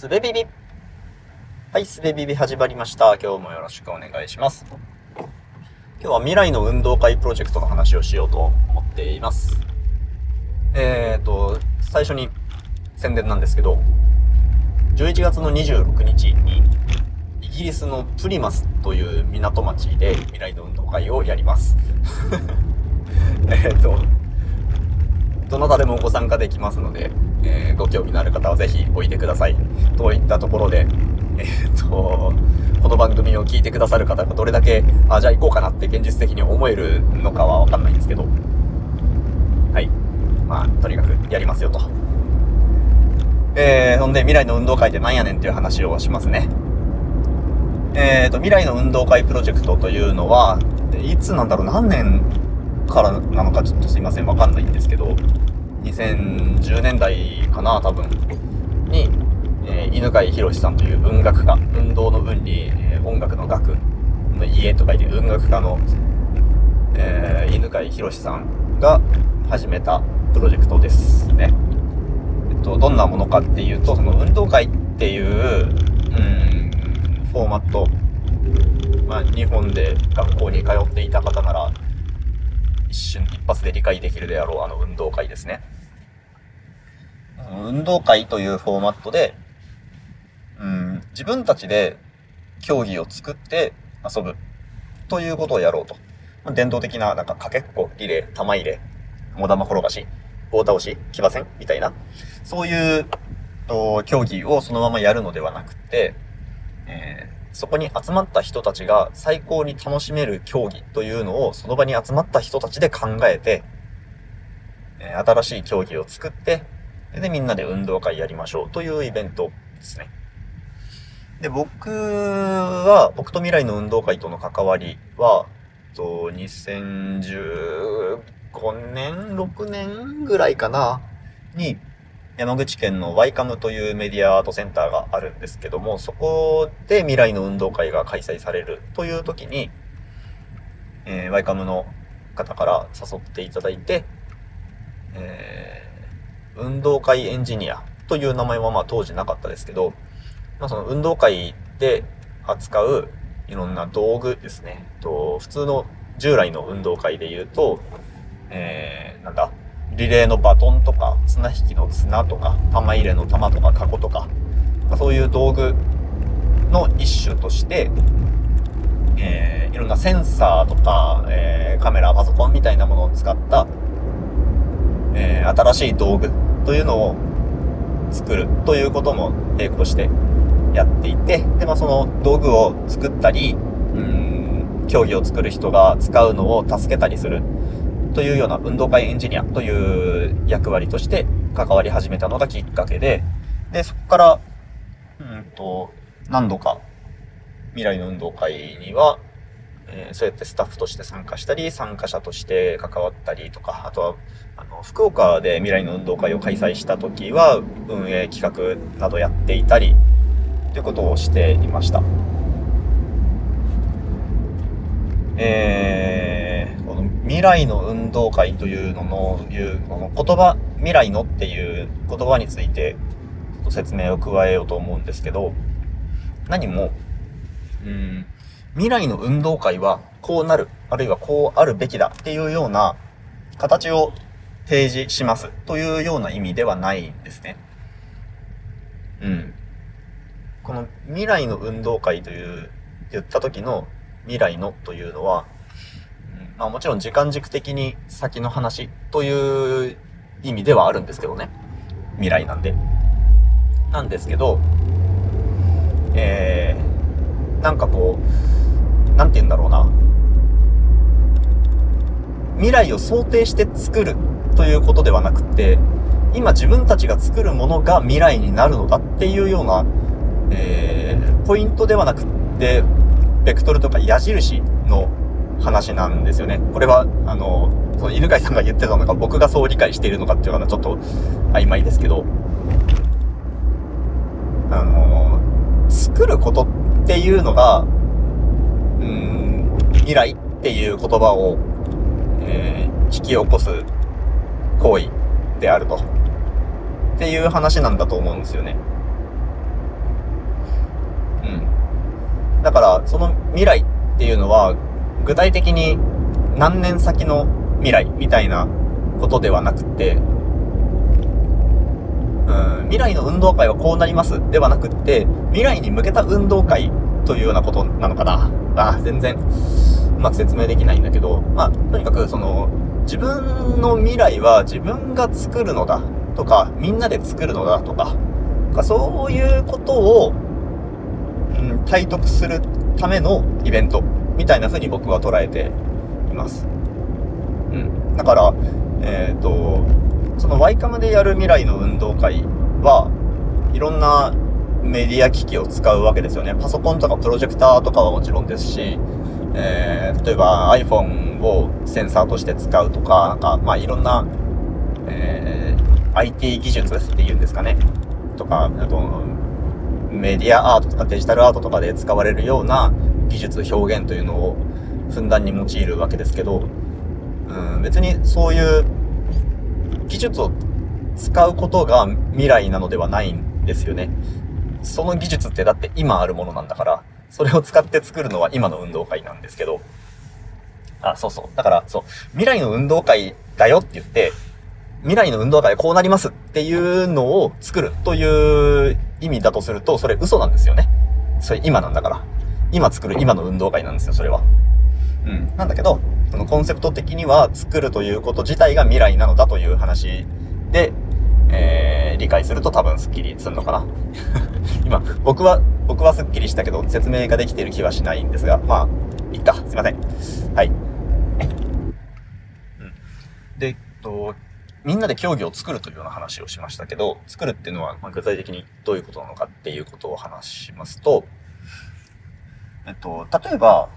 すべビビ。はい、すべビビ始まりました。今日もよろしくお願いします。今日は未来の運動会プロジェクトの話をしようと思っています。えっ、ー、と、最初に宣伝なんですけど、11月の26日に、イギリスのプリマスという港町で未来の運動会をやります。えっと、どなたでもご参加できますので、えー、ご興味のある方はぜひおいでください。といったところで、えー、っと、この番組を聞いてくださる方がどれだけ、あ、じゃあ行こうかなって現実的に思えるのかはわかんないんですけど、はい。まあ、とにかくやりますよと。えー、ほんで、未来の運動会ってなんやねんっていう話をしますね。えーと、未来の運動会プロジェクトというのは、いつなんだろう、何年からなのかちょっとすいません、わかんないんですけど、2010年代かな、多分、に、えー、犬飼博さんという文学家、運動の運に、えー、音楽の楽の家と書いて文学家の、えー、犬飼博さんが始めたプロジェクトですね。えっと、どんなものかっていうと、その運動会っていう、うん、フォーマット、まあ、日本で学校に通っていた方なら、一瞬一発で理解できるであろうあの運動会ですね。運動会というフォーマットで、うん、自分たちで競技を作って遊ぶということをやろうと。伝統的ななんかかけっこ、リレー、玉入れ、モダマ転がし、棒倒し、騎馬戦みたいな、そういう競技をそのままやるのではなくて、えそこに集まった人たちが最高に楽しめる競技というのをその場に集まった人たちで考えて、え新しい競技を作って、で、みんなで運動会やりましょうというイベントですね。で、僕は、僕と未来の運動会との関わりは、と2015年、6年ぐらいかな、に、山口県のワイカムというメディアアートセンターがあるんですけども、そこで未来の運動会が開催されるという時に、えー、ワイカムの方から誘っていただいて、えー、運動会エンジニアという名前はまあ当時なかったですけど、まあ、その運動会で扱ういろんな道具ですね。と普通の従来の運動会で言うと、リレーのバトンとか、綱引きの綱とか、玉入れの玉とか、カゴとかま、そういう道具の一種として、えー、いろんなセンサーとか、えー、カメラ、パソコンみたいなものを使った、えー、新しい道具というのを作るということも並行してやっていて、で、まあ、その道具を作ったり、うん、競技を作る人が使うのを助けたりする。というような運動会エンジニアという役割として関わり始めたのがきっかけで、で、そこから、うんと、何度か未来の運動会には、えー、そうやってスタッフとして参加したり、参加者として関わったりとか、あとは、あの、福岡で未来の運動会を開催した時は、運営企画などやっていたり、ということをしていました。えー未来の運動会というのの、いう、この言葉、未来のっていう言葉について、説明を加えようと思うんですけど、何も、うん、未来の運動会はこうなる、あるいはこうあるべきだっていうような形を提示しますというような意味ではないんですね。うん。この未来の運動会という言った時の未来のというのは、まあもちろん時間軸的に先の話という意味ではあるんですけどね。未来なんで。なんですけど、えー、なんかこう、なんて言うんだろうな。未来を想定して作るということではなくて、今自分たちが作るものが未来になるのだっていうような、えー、ポイントではなくって、ベクトルとか矢印の話なんですよね。これは、あの、その犬飼さんが言ってたのか、僕がそう理解しているのかっていうのはちょっと曖昧ですけど、あの、作ることっていうのが、うん、未来っていう言葉を、えー、引き起こす行為であると。っていう話なんだと思うんですよね。うんだから、その未来っていうのは、具体的に何年先の未来みたいなことではなくて、うん、未来の運動会はこうなりますではなくって、未来に向けた運動会というようなことなのかな。あ、全然、うまく説明できないんだけど、まあ、とにかくその、自分の未来は自分が作るのだとか、みんなで作るのだとか、かそういうことを、うん、体得するためのイベントみたいな風に僕は捉えています。うん。だから、えっ、ー、と、そのワイカムでやる未来の運動会は、いろんなメディア機器を使うわけですよね。パソコンとかプロジェクターとかはもちろんですし、えー、例えば iPhone をセンサーとして使うとか、なんか、まあいろんな、えー、IT 技術っていうんですかね。とか、あと、メディアアートとかデジタルアートとかで使われるような技術表現というのをふんだんに用いるわけですけど、うん、別にそういう技術を使うことが未来なのではないんですよね。その技術ってだって今あるものなんだから、それを使って作るのは今の運動会なんですけど、あ、そうそう。だから、そう、未来の運動会だよって言って、未来の運動会こうなりますっていうのを作るという意味だとすると、それ嘘なんですよね。それ今なんだから。今作る今の運動会なんですよ、それは。うん。なんだけど、そのコンセプト的には作るということ自体が未来なのだという話で、えー、理解すると多分スッキリするのかな。今、僕は、僕はスッキリしたけど、説明ができている気はしないんですが、まあ、いっか、すいません。はい。うん。で、えっと、みんなで競技を作るというような話をしましたけど、作るっていうのは、ま具体的にどういうことなのかっていうことを話しますと、えっと、例えば、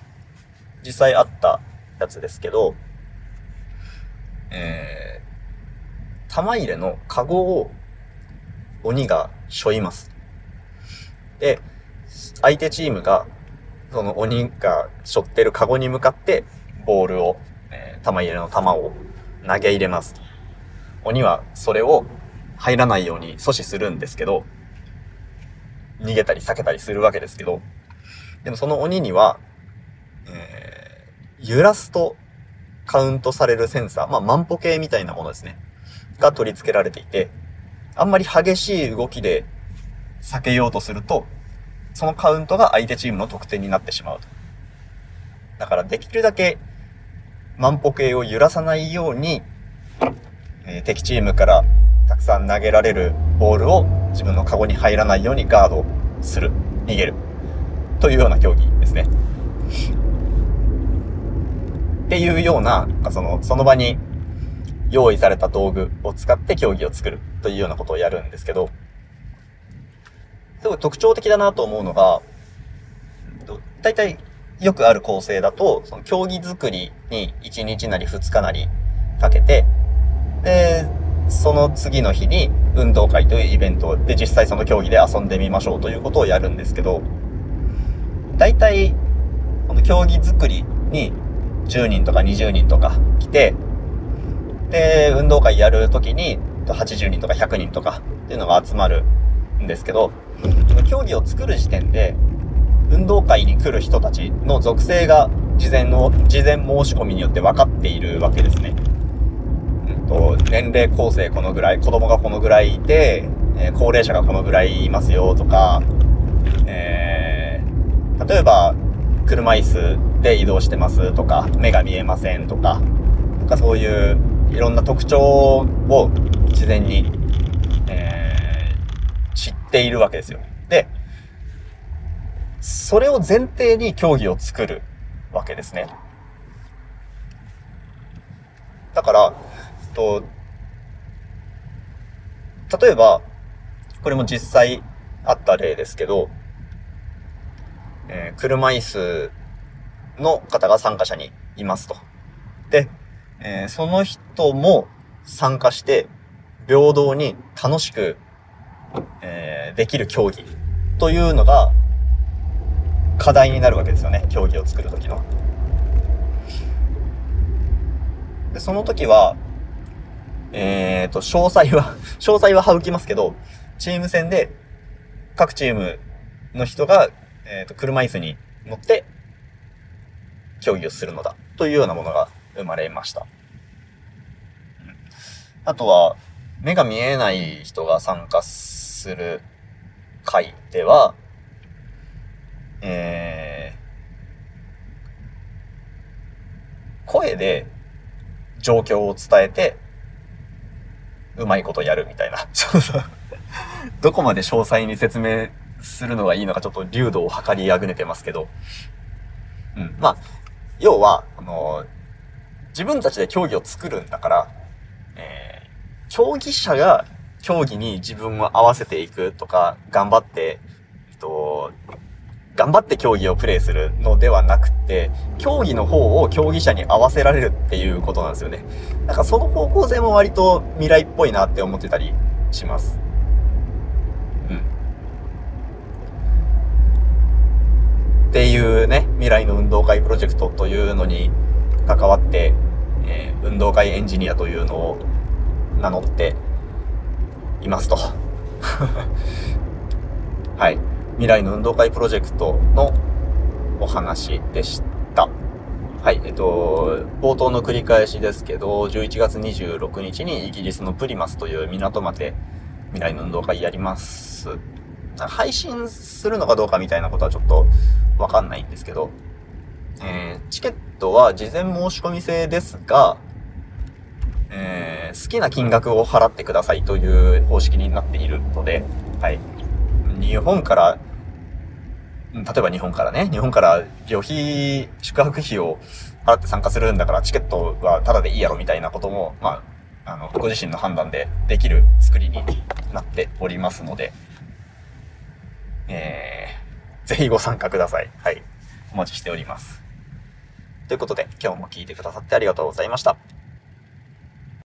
実際あったやつですけど、えー、玉入れのカゴを鬼が背負います。で、相手チームが、その鬼が背負ってるカゴに向かって、ボールを、えー、玉入れの玉を投げ入れます。鬼はそれを入らないように阻止するんですけど、逃げたり避けたりするわけですけど、でもその鬼には、えー、揺らすとカウントされるセンサー、まあ万歩計みたいなものですね。が取り付けられていて、あんまり激しい動きで避けようとすると、そのカウントが相手チームの得点になってしまうと。だからできるだけ万歩計を揺らさないように、えー、敵チームからたくさん投げられるボールを自分のカゴに入らないようにガードする。逃げる。というような競技ですね。っていうような、その、その場に用意された道具を使って競技を作るというようなことをやるんですけど、すごい特徴的だなと思うのが、大体よくある構成だと、その競技作りに1日なり2日なりかけて、で、その次の日に運動会というイベントで実際その競技で遊んでみましょうということをやるんですけど、大体、この競技作りに10人とか20人とか来て、で、運動会やるときに80人とか100人とかっていうのが集まるんですけど、この競技を作る時点で、運動会に来る人たちの属性が事前の、事前申し込みによって分かっているわけですね。うんと、年齢構成このぐらい、子供がこのぐらいいて、えー、高齢者がこのぐらいいますよとか、えー例えば、車椅子で移動してますとか、目が見えませんとか、なんかそういういろんな特徴を事前に、えー、知っているわけですよ。で、それを前提に競技を作るわけですね。だから、と例えば、これも実際あった例ですけど、えー、車椅子の方が参加者にいますと。で、えー、その人も参加して、平等に楽しく、えー、できる競技というのが課題になるわけですよね。競技を作るときの。で、その時は、えっ、ー、と、詳細は 詳細は省きますけど、チーム戦で各チームの人がえっ、ー、と、車椅子に乗って競技をするのだというようなものが生まれました。あとは、目が見えない人が参加する会では、えー、声で状況を伝えて、うまいことやるみたいな。どこまで詳細に説明するのがいいのかちょっと流度を測りあぐねてますけど。うん。まあ、要は、あの、自分たちで競技を作るんだから、えー、競技者が競技に自分を合わせていくとか、頑張って、えっと、頑張って競技をプレイするのではなくて、競技の方を競技者に合わせられるっていうことなんですよね。なんかその方向性も割と未来っぽいなって思ってたりします。うん。っていうね、未来の運動会プロジェクトというのに関わって、えー、運動会エンジニアというのを名乗っていますと。はい。未来の運動会プロジェクトのお話でした。はい、えっと、冒頭の繰り返しですけど、11月26日にイギリスのプリマスという港まで未来の運動会やります。配信するのかどうかみたいなことはちょっとわかんないんですけど、えー、チケットは事前申し込み制ですが、えー、好きな金額を払ってくださいという方式になっているので、はい。日本から、例えば日本からね、日本から旅費、宿泊費を払って参加するんだからチケットはタダでいいやろみたいなことも、まあ、あの、ご自身の判断でできる作りになっておりますので、えー、ぜひご参加ください。はい。お待ちしております。ということで、今日も聞いてくださってありがとうございました。